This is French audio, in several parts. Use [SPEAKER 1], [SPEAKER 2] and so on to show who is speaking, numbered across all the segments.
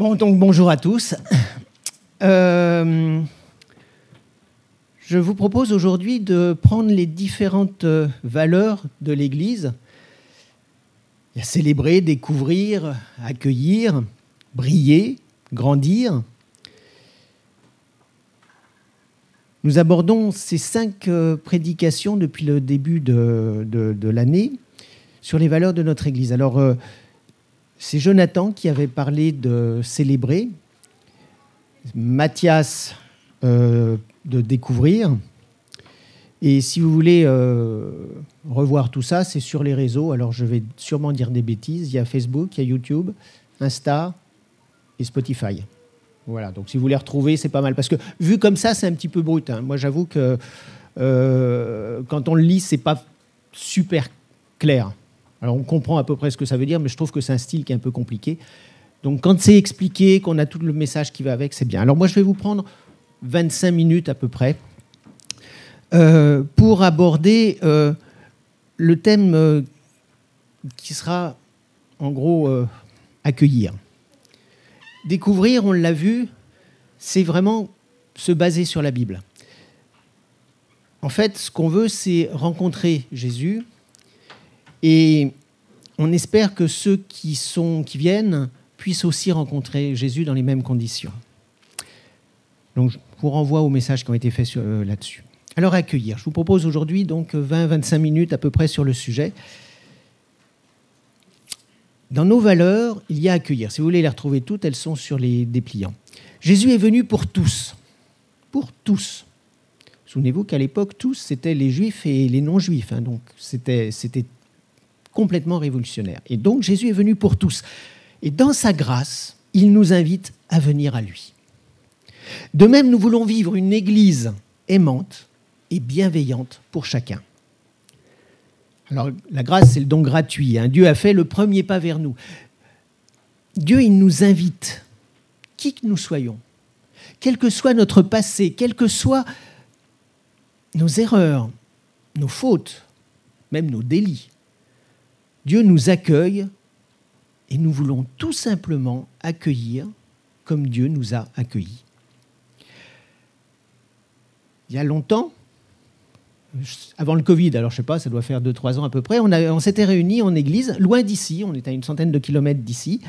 [SPEAKER 1] Bonjour à tous. Euh, je vous propose aujourd'hui de prendre les différentes valeurs de l'Église. Célébrer, découvrir, accueillir, briller, grandir. Nous abordons ces cinq euh, prédications depuis le début de, l'année sur les valeurs de notre Église. Alors, euh, c'est Jonathan qui avait parlé de célébrer, Mathias euh, de découvrir. Et si vous voulez revoir tout ça, c'est sur les réseaux. Alors, je vais sûrement dire des bêtises. Il y a Facebook, il y a YouTube, Insta et Spotify. Voilà, donc si vous les retrouvez, c'est pas mal. Parce que vu comme ça, c'est un petit peu brut. Hein. Moi, j'avoue que euh, quand on le lit, c'est pas super clair. Alors, on comprend à peu près ce que ça veut dire, mais je trouve que c'est un style qui est un peu compliqué. Donc, quand c'est expliqué, qu'on a tout le message qui va avec, c'est bien. Alors, moi, je vais vous prendre 25 minutes à peu près euh, pour aborder euh, le thème qui sera, en gros, accueillir. Découvrir, on l'a vu, c'est vraiment se baser sur la Bible. En fait, ce qu'on veut, c'est rencontrer Jésus et on espère que ceux qui, sont, qui viennent puissent aussi rencontrer Jésus dans les mêmes conditions. Donc, je vous renvoie aux messages qui ont été faits euh, là-dessus. Alors, accueillir. Je vous propose aujourd'hui donc 20-25 minutes à peu près sur le sujet. Dans nos valeurs, il y a accueillir. Si vous voulez les retrouver toutes, elles sont sur les dépliants. Jésus est venu pour tous. Pour tous. Souvenez-vous qu'à l'époque, tous, c'était les juifs et les non-juifs. Hein. donc, c'était complètement révolutionnaire. Et donc, Jésus est venu pour tous. Et dans sa grâce, il nous invite à venir à lui. De même, nous voulons vivre une Église aimante et bienveillante pour chacun. Alors la grâce, c'est le don gratuit. Hein. Dieu a fait le premier pas vers nous. Dieu, il nous invite, qui que nous soyons, quel que soit notre passé, quelles que soient nos erreurs, nos fautes, même nos délits. Dieu nous accueille et nous voulons tout simplement accueillir comme Dieu nous a accueillis. Il y a longtemps, avant le Covid, alors je sais pas, ça doit faire 2-3 ans à peu près, on, s'était réunis en église, loin d'ici, on était à une centaine de kilomètres d'ici,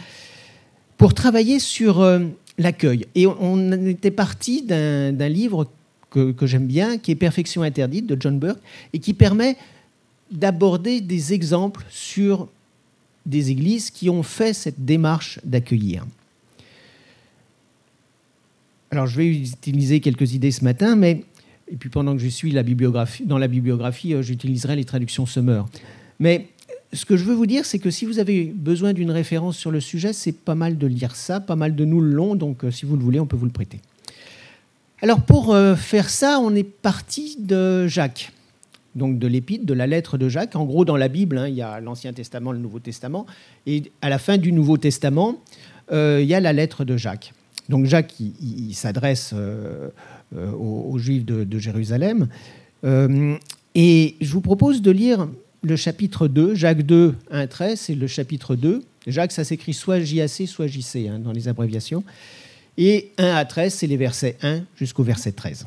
[SPEAKER 1] pour travailler sur euh, l'accueil. Et on, était parti d'un livre que j'aime bien, qui est Perfection interdite de John Burke, et qui permet d'aborder des exemples sur des églises qui ont fait cette démarche d'accueillir. Alors je vais utiliser quelques idées ce matin, mais et puis pendant que je suis dans la bibliographie, euh, j'utiliserai les traductions Summer. Mais ce que je veux vous dire, c'est que si vous avez besoin d'une référence sur le sujet, c'est pas mal de lire ça, pas mal de nous le long, donc euh, si vous le voulez, on peut vous le prêter. Alors pour euh, faire ça, on est parti de Jacques, donc de l'épître, de la lettre de Jacques. En gros, dans la Bible, hein, il y a l'Ancien Testament, le Nouveau Testament, et à la fin du Nouveau Testament, il y a la lettre de Jacques. Donc Jacques, il, s'adresse euh, aux, Juifs de, Jérusalem. Euh, et je vous propose de lire le chapitre 2, Jacques 2, 1, 13, c'est le chapitre 2. Jacques, ça s'écrit soit JAC, soit JC hein, dans les abréviations. Et 1 à 13, c'est les versets 1 jusqu'au verset 13.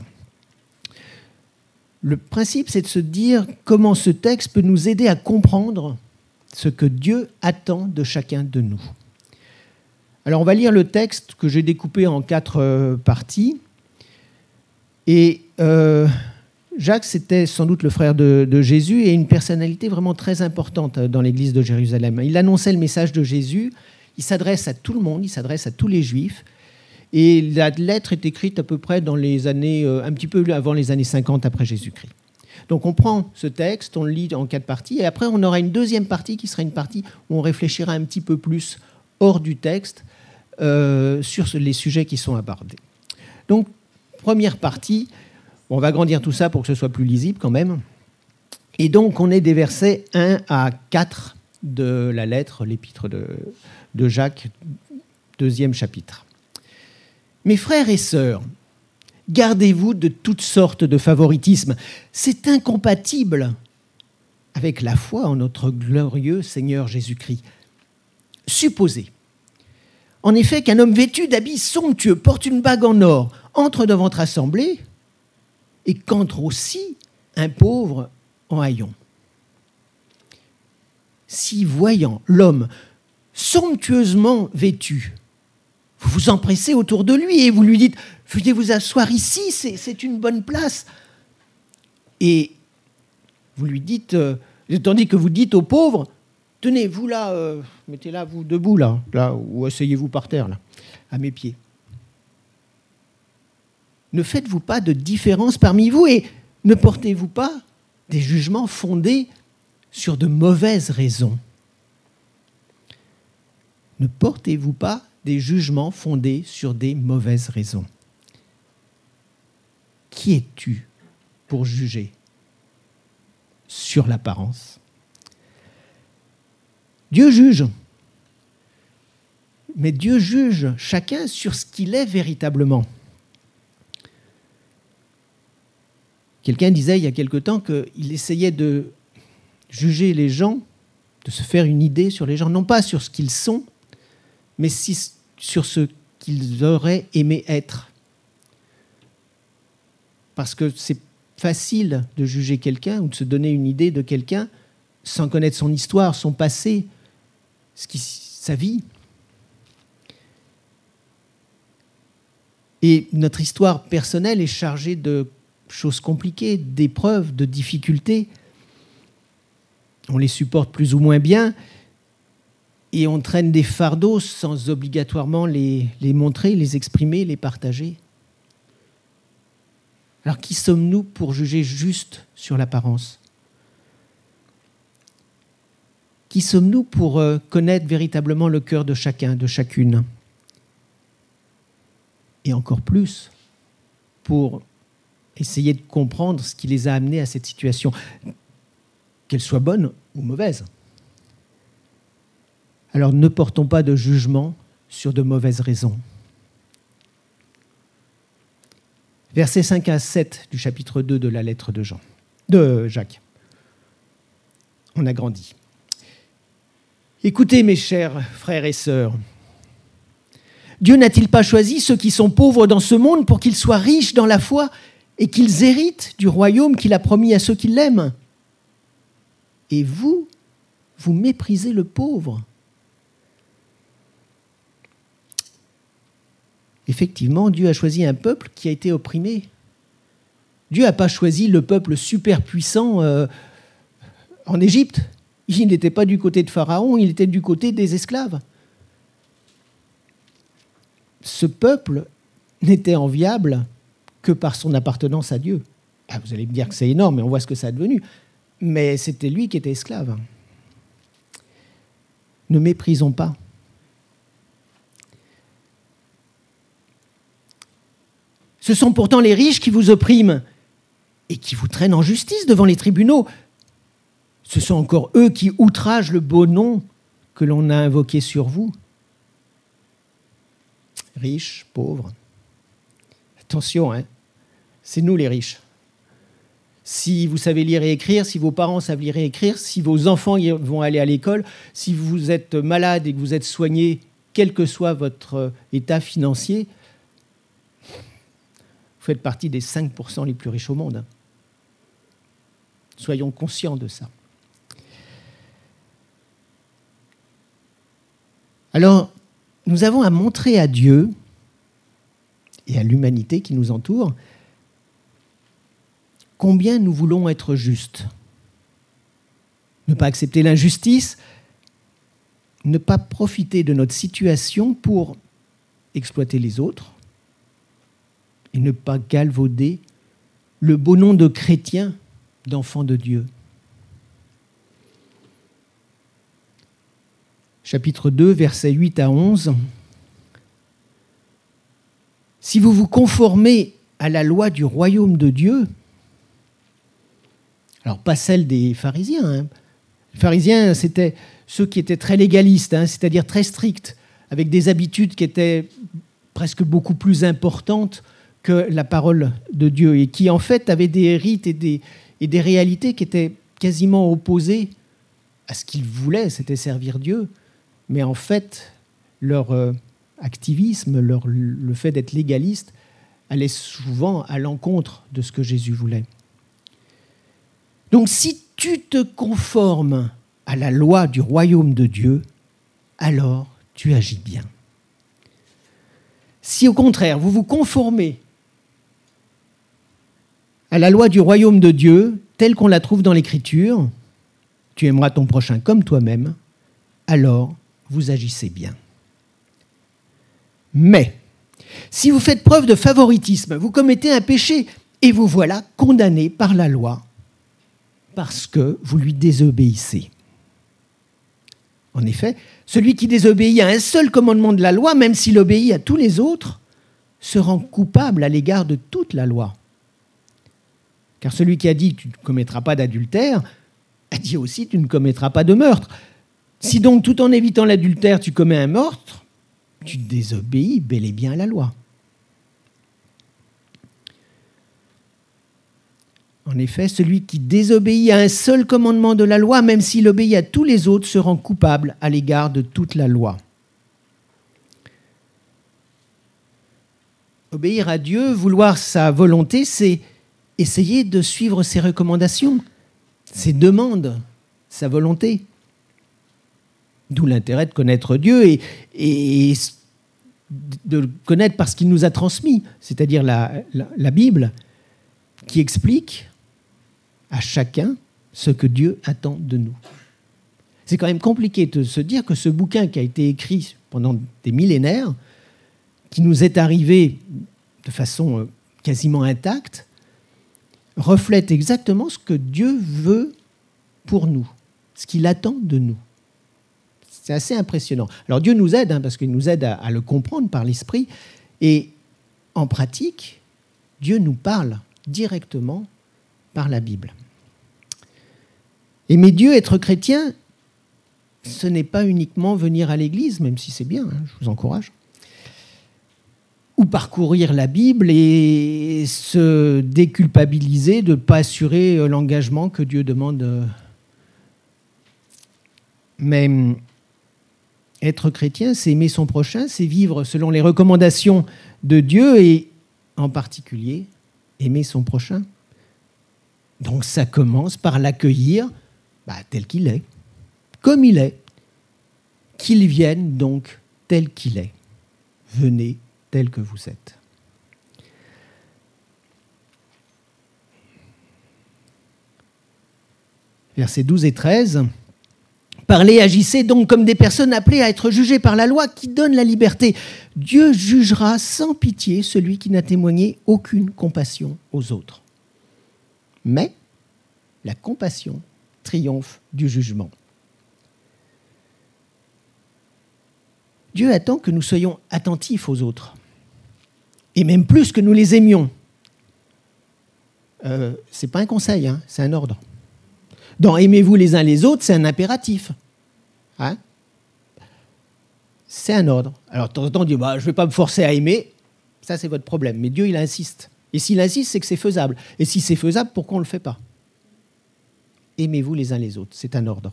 [SPEAKER 1] Le principe, c'est de se dire comment ce texte peut nous aider à comprendre ce que Dieu attend de chacun de nous. Alors on va lire le texte que j'ai découpé en quatre euh, parties. Et euh, Jacques, c'était sans doute le frère de, Jésus et une personnalité vraiment très importante dans l'église de Jérusalem. Il annonçait le message de Jésus, il s'adresse à tout le monde, il s'adresse à tous les juifs. Et la lettre est écrite à peu près dans les années, euh, un petit peu avant les années 50 après Jésus-Christ. Donc on prend ce texte, on le lit en quatre parties, et après on aura une deuxième partie qui sera une partie où on réfléchira un petit peu plus hors du texte euh, sur les sujets qui sont abordés. Donc première partie, on va agrandir tout ça pour que ce soit plus lisible quand même. Et donc, on est des versets 1 à 4 de la lettre, l'épître de Jacques, deuxième chapitre. Mes frères et sœurs, gardez-vous de toutes sortes de favoritisme. C'est incompatible avec la foi en notre glorieux Seigneur Jésus-Christ. Supposez en effet qu'un homme vêtu d'habits somptueux porte une bague en or, entre dans votre assemblée, et qu'entre aussi un pauvre en haillons. Si voyant l'homme somptueusement vêtu, vous vous empressez autour de lui et vous lui dites Veuillez vous asseoir ici, c'est une bonne place. Et vous lui dites, euh, tandis que vous dites aux pauvres Tenez, vous là, euh, mettez-la, vous debout là, là, ou asseyez-vous par terre, là, à mes pieds. Ne faites-vous pas de différence parmi vous et ne portez-vous pas des jugements fondés sur de mauvaises raisons? Ne portez-vous pas des jugements fondés sur des mauvaises raisons Qui es-tu pour juger sur l'apparence? Dieu juge. Mais Dieu juge chacun sur ce qu'il est véritablement. Quelqu'un disait il y a quelque temps qu'il essayait de juger les gens, de se faire une idée sur les gens, non pas sur ce qu'ils sont, mais sur ce qu'ils auraient aimé être. Parce que c'est facile de juger quelqu'un ou de se donner une idée de quelqu'un sans connaître son histoire, son passé, ce qui, sa vie. Et notre histoire personnelle est chargée de choses compliquées, d'épreuves, de difficultés. On les supporte plus ou moins bien et on traîne des fardeaux sans obligatoirement les, les montrer, les exprimer, les partager. Alors qui sommes-nous pour juger juste sur l'apparence? Qui sommes-nous pour euh, connaître véritablement le cœur de chacun, de chacune? Et encore plus, pour essayer de comprendre ce qui les a amenés à cette situation, qu'elle soit bonne ou mauvaise. Alors ne portons pas de jugement sur de mauvaises raisons. Versets 5 à 7 du chapitre 2 de la lettre de Jean, de Jacques. On a grandi. Écoutez mes chers frères et sœurs, Dieu n'a-t-il pas choisi ceux qui sont pauvres dans ce monde pour qu'ils soient riches dans la foi et qu'ils héritent du royaume qu'il a promis à ceux qui l'aiment? Et vous, vous méprisez le pauvre. Effectivement, Dieu a choisi un peuple qui a été opprimé. Dieu n'a pas choisi le peuple super puissant euh, en Égypte. Il n'était pas du côté de Pharaon, il était du côté des esclaves. Ce peuple n'était enviable que par son appartenance à Dieu. Ah, vous allez me dire que c'est énorme, mais on voit ce que ça a devenu. Mais c'était lui qui était esclave. Ne méprisons pas. Ce sont pourtant les riches qui vous oppriment et qui vous traînent en justice devant les tribunaux ce sont encore eux qui outragent le beau nom que l'on a invoqué sur vous. Riches, pauvres. Attention, hein, c'est nous les riches. Si vous savez lire et écrire, si vos parents savent lire et écrire, si vos enfants vont aller à l'école, si vous êtes malade et que vous êtes soigné, quel que soit votre état financier, vous faites partie des 5% les plus riches au monde. Soyons conscients de ça. Alors, nous avons à montrer à Dieu et à l'humanité qui nous entoure combien nous voulons être justes. Ne pas accepter l'injustice, ne pas profiter de notre situation pour exploiter les autres et ne pas galvauder le beau nom de chrétien, d'enfant de Dieu. chapitre 2, versets 8 à 11. Si vous vous conformez à la loi du royaume de Dieu, alors pas celle des pharisiens, hein. les pharisiens c'était ceux qui étaient très légalistes, hein, c'est-à-dire très stricts, avec des habitudes qui étaient presque beaucoup plus importantes que la parole de Dieu, et qui en fait avaient des rites et des, et des réalités qui étaient quasiment opposées à ce qu'ils voulaient, c'était servir Dieu mais en fait, leur, euh, activisme, leur, le fait d'être légaliste, allait souvent à l'encontre de ce que Jésus voulait. Donc si tu te conformes à la loi du royaume de Dieu, alors tu agis bien. Si au contraire, vous vous conformez à la loi du royaume de Dieu, telle qu'on la trouve dans l'Écriture, tu aimeras ton prochain comme toi-même, alors vous agissez bien. Mais, si vous faites preuve de favoritisme, vous commettez un péché et vous voilà condamné par la loi parce que vous lui désobéissez. En effet, celui qui désobéit à un seul commandement de la loi, même s'il obéit à tous les autres, se rend coupable à l'égard de toute la loi. Car celui qui a dit tu ne commettras pas d'adultère, a dit aussi tu ne commettras pas de meurtre. Si donc tout en évitant l'adultère tu commets un meurtre, tu désobéis bel et bien à la loi. En effet, celui qui désobéit à un seul commandement de la loi, même s'il obéit à tous les autres, se rend coupable à l'égard de toute la loi. Obéir à Dieu, vouloir sa volonté, c'est essayer de suivre ses recommandations, ses demandes, sa volonté. D'où l'intérêt de connaître Dieu et, de le connaître parce qu'il nous a transmis, c'est-à-dire la, la, la Bible, qui explique à chacun ce que Dieu attend de nous. C'est quand même compliqué de se dire que ce bouquin qui a été écrit pendant des millénaires, qui nous est arrivé de façon euh, quasiment intacte, reflète exactement ce que Dieu veut pour nous, ce qu'il attend de nous. C'est assez impressionnant. Alors Dieu nous aide, hein, parce qu'il nous aide à, le comprendre par l'esprit, et en pratique, Dieu nous parle directement par la Bible. Aimer Dieu, être chrétien, ce n'est pas uniquement venir à l'église, même si c'est bien, hein, je vous encourage, ou parcourir la Bible et se déculpabiliser de ne pas assurer euh, l'engagement que Dieu demande. Mais être chrétien, c'est aimer son prochain, c'est vivre selon les recommandations de Dieu et en particulier aimer son prochain. Donc ça commence par l'accueillir bah, tel qu'il est, comme il est. Qu'il vienne donc tel qu'il est. Venez tel que vous êtes. Versets 12 et 13. Parlez, agissez donc comme des personnes appelées à être jugées par la loi qui donne la liberté. Dieu jugera sans pitié celui qui n'a témoigné aucune compassion aux autres. Mais la compassion triomphe du jugement. Dieu attend que nous soyons attentifs aux autres, et même plus que nous les aimions. Euh, Ce n'est pas un conseil, hein, c'est un ordre. Dans Aimez-vous les uns les autres, c'est un impératif. Hein? C'est un ordre. Alors, de temps en temps, on dit bah, Je ne vais pas me forcer à aimer. Ça, c'est votre problème. Mais Dieu, il insiste. Et s'il insiste, c'est que c'est faisable. Et si c'est faisable, pourquoi on ne le fait pas? Aimez-vous les uns les autres. C'est un ordre.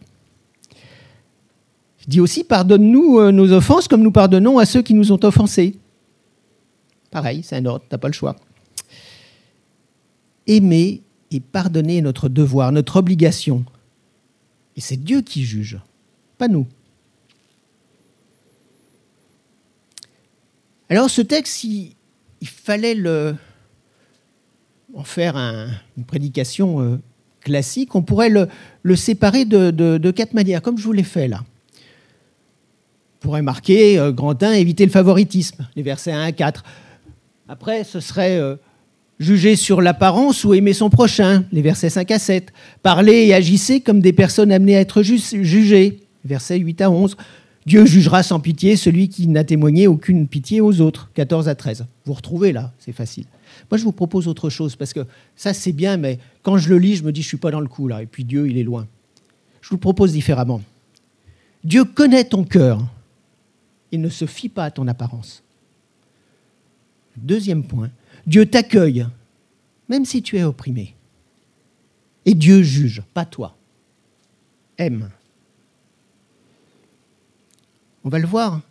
[SPEAKER 1] Je dis aussi, pardonne-nous euh, nos offenses comme nous pardonnons à ceux qui nous ont offensés. Pareil, c'est un ordre, tu n'as pas le choix. Aimer et pardonner est notre devoir, notre obligation. Et c'est Dieu qui juge, pas nous. Alors ce texte, il, fallait en faire un, une prédication euh, classique, on pourrait le, séparer de, quatre manières, comme je vous l'ai fait là. On pourrait marquer euh, grand 1, éviter le favoritisme, les versets 1 à 4. Après, ce serait euh, juger sur l'apparence ou aimer son prochain, les versets 5 à 7. Parler et agissez comme des personnes amenées à être jugées, versets 8 à 11. Dieu jugera sans pitié celui qui n'a témoigné aucune pitié aux autres, 14 à 13. Vous retrouvez là, c'est facile. Moi, je vous propose autre chose, parce que ça, c'est bien, mais quand je le lis, je me dis, je ne suis pas dans le coup, là, et puis Dieu, il est loin. Je vous propose différemment. Dieu connaît ton cœur. Il ne se fie pas à ton apparence. Deuxième point, Dieu t'accueille, même si tu es opprimé. Et Dieu juge, pas toi. Aime. On va le voir.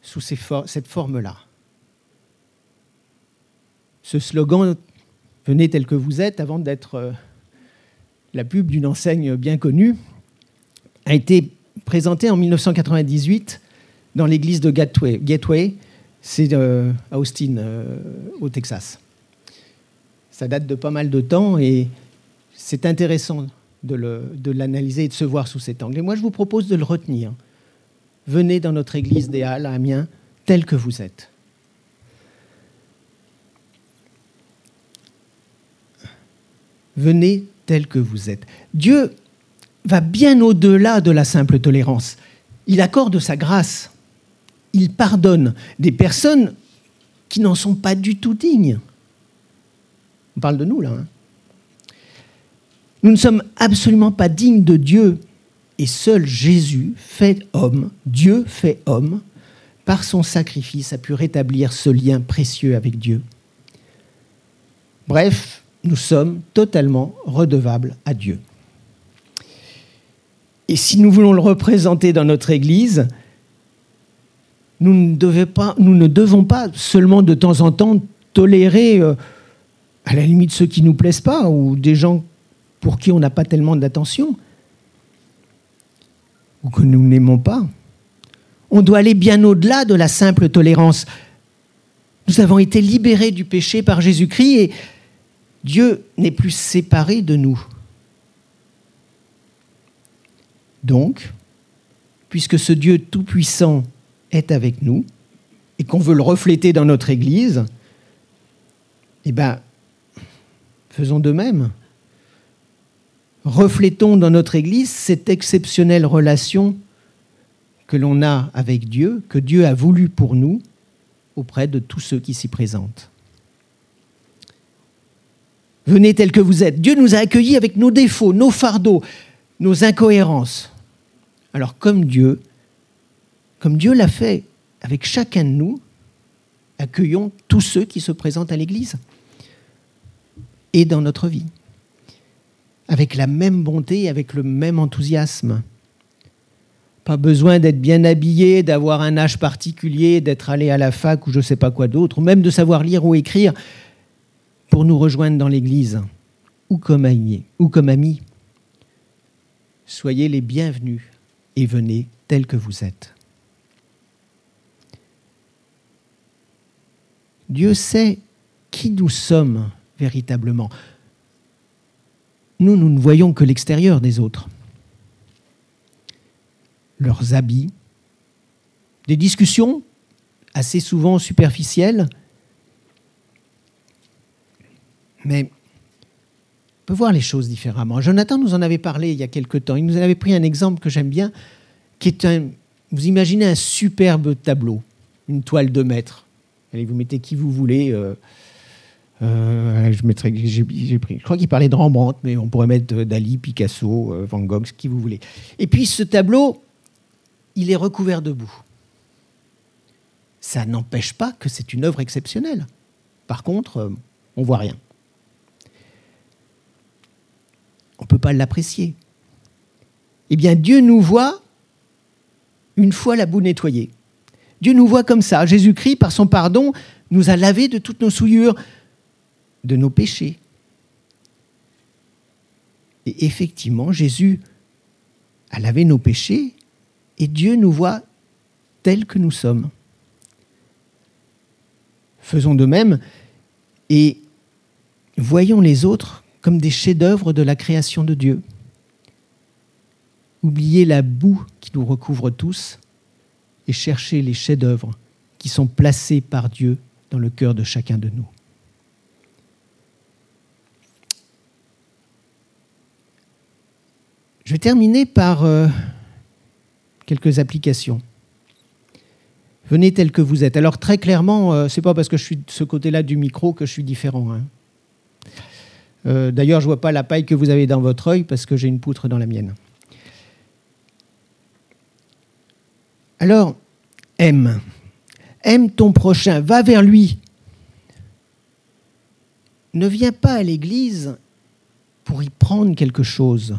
[SPEAKER 1] sous cette forme-là. Ce slogan Venez tel que vous êtes, avant d'être euh, la pub d'une enseigne bien connue, a été présenté en 1998 dans l'église de Gateway. Gateway, c'est euh, à Austin, euh, au Texas. Ça date de pas mal de temps et c'est intéressant de l'analyser et de se voir sous cet angle. Et moi, je vous propose de le retenir. Venez dans notre église des Halles à Amiens, tel que vous êtes. Venez tel que vous êtes. Dieu va bien au-delà de la simple tolérance. Il accorde sa grâce. Il pardonne des personnes qui n'en sont pas du tout dignes. On parle de nous là. Hein. nous ne sommes absolument pas dignes de Dieu. Et seul Jésus, fait homme, Dieu fait homme, par son sacrifice a pu rétablir ce lien précieux avec Dieu. Bref, nous sommes totalement redevables à Dieu. Et si nous voulons le représenter dans notre Église, nous ne, devons pas seulement de temps en temps tolérer, euh, à la limite, ceux qui ne nous plaisent pas ou des gens pour qui on n'a pas tellement d'attention ou que nous n'aimons pas. On doit aller bien au-delà de la simple tolérance. Nous avons été libérés du péché par Jésus-Christ et Dieu n'est plus séparé de nous. Donc, puisque ce Dieu tout-puissant est avec nous et qu'on veut le refléter dans notre Église, eh bien, faisons de même. Reflétons dans notre Église cette exceptionnelle relation que l'on a avec Dieu, que Dieu a voulu pour nous auprès de tous ceux qui s'y présentent. Venez tel que vous êtes. Dieu nous a accueillis avec nos défauts, nos fardeaux, nos incohérences. Alors comme Dieu, comme Dieu l'a fait avec chacun de nous, accueillons tous ceux qui se présentent à l'Église et dans notre vie, avec la même bonté, avec le même enthousiasme. Pas besoin d'être bien habillé, d'avoir un âge particulier, d'être allé à la fac ou je ne sais pas quoi d'autre, ou même de savoir lire ou écrire pour nous rejoindre dans l'Église ou comme amis. Ou comme amis. Soyez les bienvenus et venez tels que vous êtes. Dieu sait qui nous sommes véritablement. Nous, nous ne voyons que l'extérieur des autres. Leurs habits, des discussions assez souvent superficielles, mais on peut voir les choses différemment. Jonathan nous en avait parlé il y a quelque temps. Il nous avait pris un exemple que j'aime bien, qui est un. Vous imaginez un superbe tableau, une toile de maître. Allez, vous mettez qui vous voulez. Euh, euh, je, pris, je crois qu'il parlait de Rembrandt, mais on pourrait mettre Dali, Picasso, euh, Van Gogh, qui vous voulez. Et puis ce tableau, il est recouvert de boue. Ça n'empêche pas que c'est une œuvre exceptionnelle. Par contre, on voit rien. on ne peut pas l'apprécier. Eh bien, Dieu nous voit une fois la boue nettoyée. Dieu nous voit comme ça. Jésus-Christ, par son pardon, nous a lavé de toutes nos souillures, de nos péchés. Et effectivement, Jésus a lavé nos péchés et Dieu nous voit tels que nous sommes. Faisons de même et voyons les autres comme des chefs-d'œuvre de la création de Dieu. Oubliez la boue qui nous recouvre tous et cherchez les chefs-d'œuvre qui sont placés par Dieu dans le cœur de chacun de nous. Je vais terminer par euh, quelques applications. Venez tel que vous êtes. Alors très clairement, euh, ce n'est pas parce que je suis de ce côté-là du micro que je suis différent. Hein. Euh, d'ailleurs, je ne vois pas la paille que vous avez dans votre œil parce que j'ai une poutre dans la mienne. Alors, aime. Aime ton prochain, va vers lui. Ne viens pas à l'église pour y prendre quelque chose,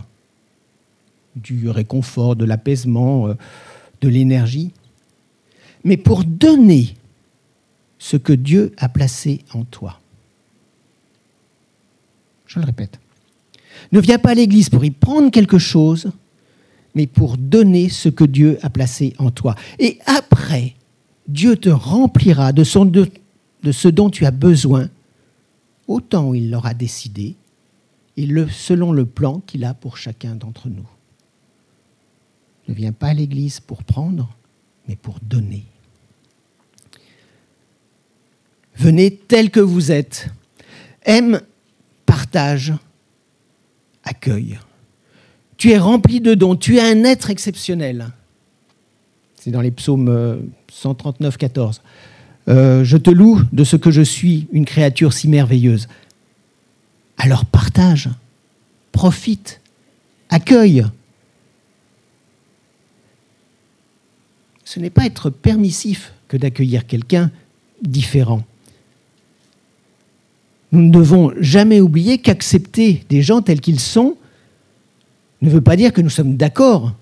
[SPEAKER 1] du réconfort, de l'apaisement, euh, de l'énergie, mais pour donner ce que Dieu a placé en toi. Je le répète. Ne viens pas à l'église pour y prendre quelque chose, mais pour donner ce que Dieu a placé en toi. Et après, Dieu te remplira de, ce dont tu as besoin, autant il l'aura décidé, et selon le plan qu'il a pour chacun d'entre nous. Ne viens pas à l'église pour prendre, mais pour donner. Venez tel que vous êtes. Aime, partage, accueille. Tu es rempli de dons, tu es un être exceptionnel. C'est dans les psaumes 139, euh, 14. Euh, je te loue de ce que je suis, une créature si merveilleuse. Alors partage, profite, accueille. Ce n'est pas être permissif que d'accueillir quelqu'un différent. Nous ne devons jamais oublier qu'accepter des gens tels qu'ils sont ne veut pas dire que nous sommes d'accord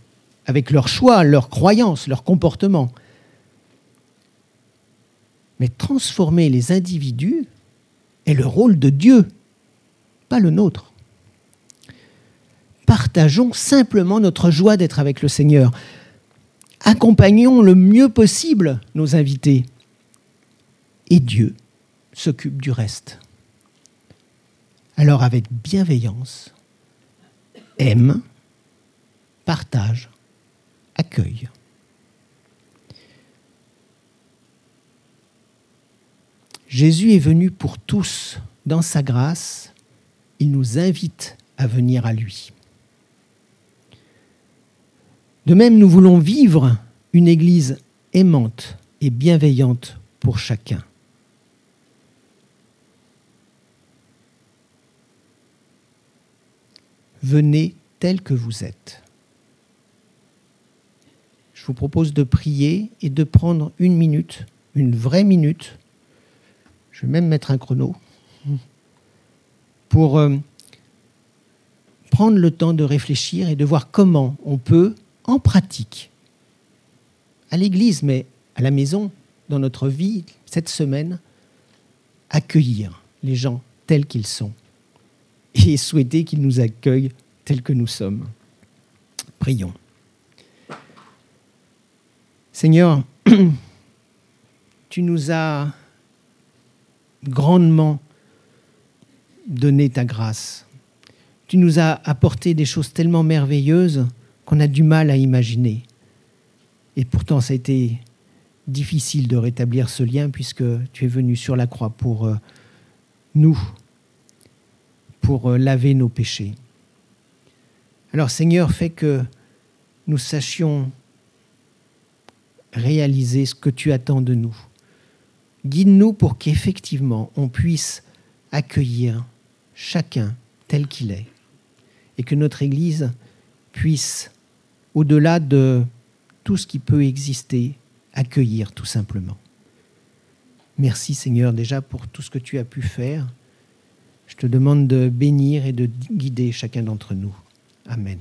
[SPEAKER 1] avec leurs choix, leurs croyances, leurs comportements. Mais transformer les individus est le rôle de Dieu, pas le nôtre. Partageons simplement notre joie d'être avec le Seigneur. Accompagnons le mieux possible nos invités. Et Dieu s'occupe du reste. Alors avec bienveillance, aime, partage, accueille. Jésus est venu pour tous dans sa grâce. Il nous invite à venir à lui. De même, nous voulons vivre une Église aimante et bienveillante pour chacun. venez tel que vous êtes. Je vous propose de prier et de prendre une minute, une vraie minute. Je vais même mettre un chrono pour euh, prendre le temps de réfléchir et de voir comment on peut, en pratique, à l'église, mais à la maison, dans notre vie, cette semaine, accueillir les gens tels qu'ils sont et souhaiter qu'il nous accueille tels que nous sommes. Prions. Seigneur, tu nous as grandement donné ta grâce. Tu nous as apporté des choses tellement merveilleuses qu'on a du mal à imaginer. Et pourtant, ça a été difficile de rétablir ce lien puisque tu es venu sur la croix pour euh, nous, pour euh, laver nos péchés. Alors Seigneur, fais que nous sachions réaliser ce que tu attends de nous. Guide-nous pour qu'effectivement on puisse accueillir chacun tel qu'il est et que notre Église puisse, au-delà de tout ce qui peut exister, accueillir tout simplement. Merci Seigneur déjà pour tout ce que tu as pu faire. Je te demande de bénir et de guider chacun d'entre nous. Amen.